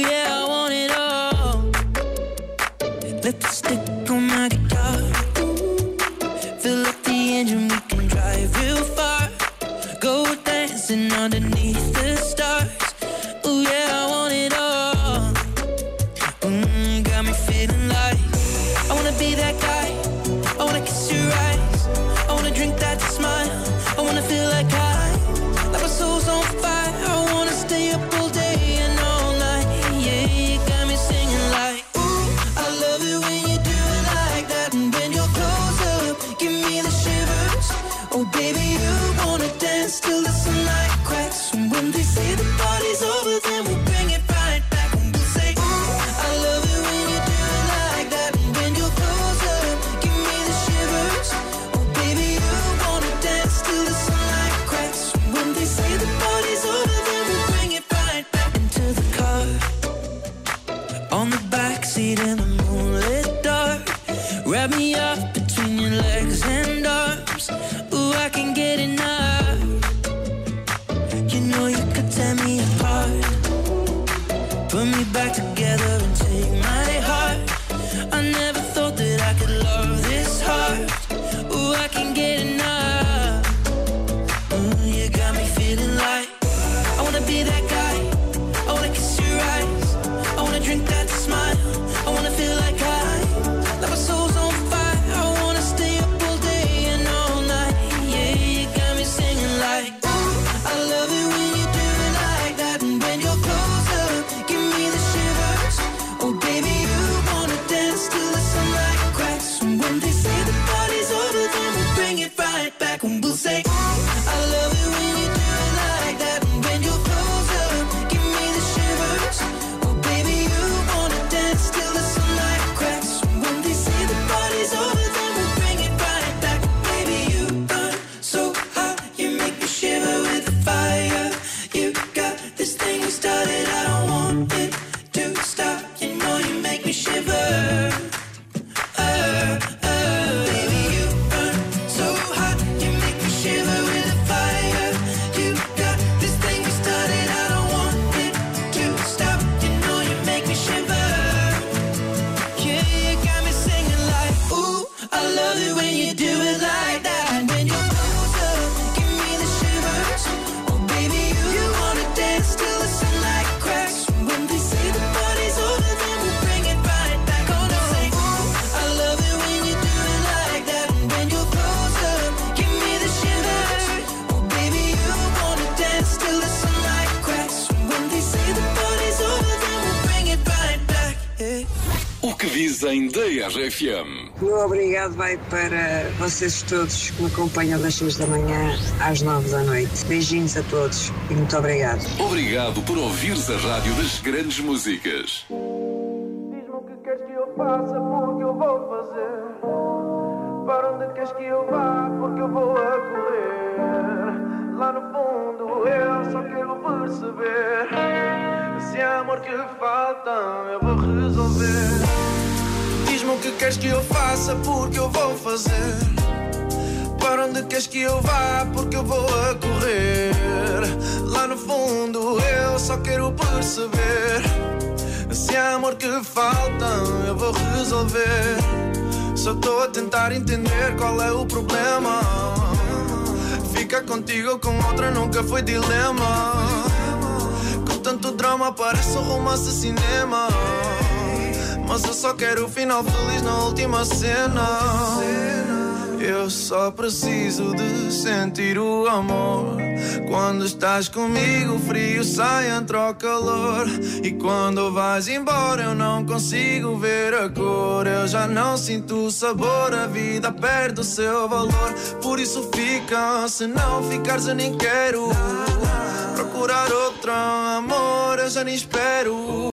Yeah, I want it all. Lipstick on my guitar. Fill up the engine, we can drive real far. Go dancing underneath the stars. Ooh, yeah, I want it all. Mm, got me feeling like I wanna be that guy. Wrap me up between your legs and arms. Ooh, I can get enough. You know you could tear me apart. Put me back together and take my heart. I never dizem da RFM? O meu obrigado vai para vocês todos que me acompanham das 6 da manhã às 9 da noite. Beijinhos a todos e muito obrigado. Obrigado por ouvires a rádio das grandes músicas. Diz-me o que queres que eu faça, porque eu vou fazer. Para onde queres que eu vá, porque eu vou a correr. Lá no fundo eu só quero perceber. Se há amor que falta, eu vou resolver. Diz-me o que queres que eu faça, porque eu vou fazer. Para onde queres que eu vá, porque eu vou a correr. Lá no fundo eu só quero perceber. Se há amor que falta, eu vou resolver. Só estou a tentar entender qual é o problema. Ficar contigo ou com outra nunca foi dilema. Com tanto drama parece um romance cinema. Mas eu só quero o final feliz na última cena. Eu só preciso de sentir o amor. Quando estás comigo, o frio sai, entra o calor. E quando vais embora, eu não consigo ver a cor. Eu já não sinto o sabor, a vida perde o seu valor. Por isso fica, se não ficares, eu nem quero. Procurar outro amor, eu já nem espero.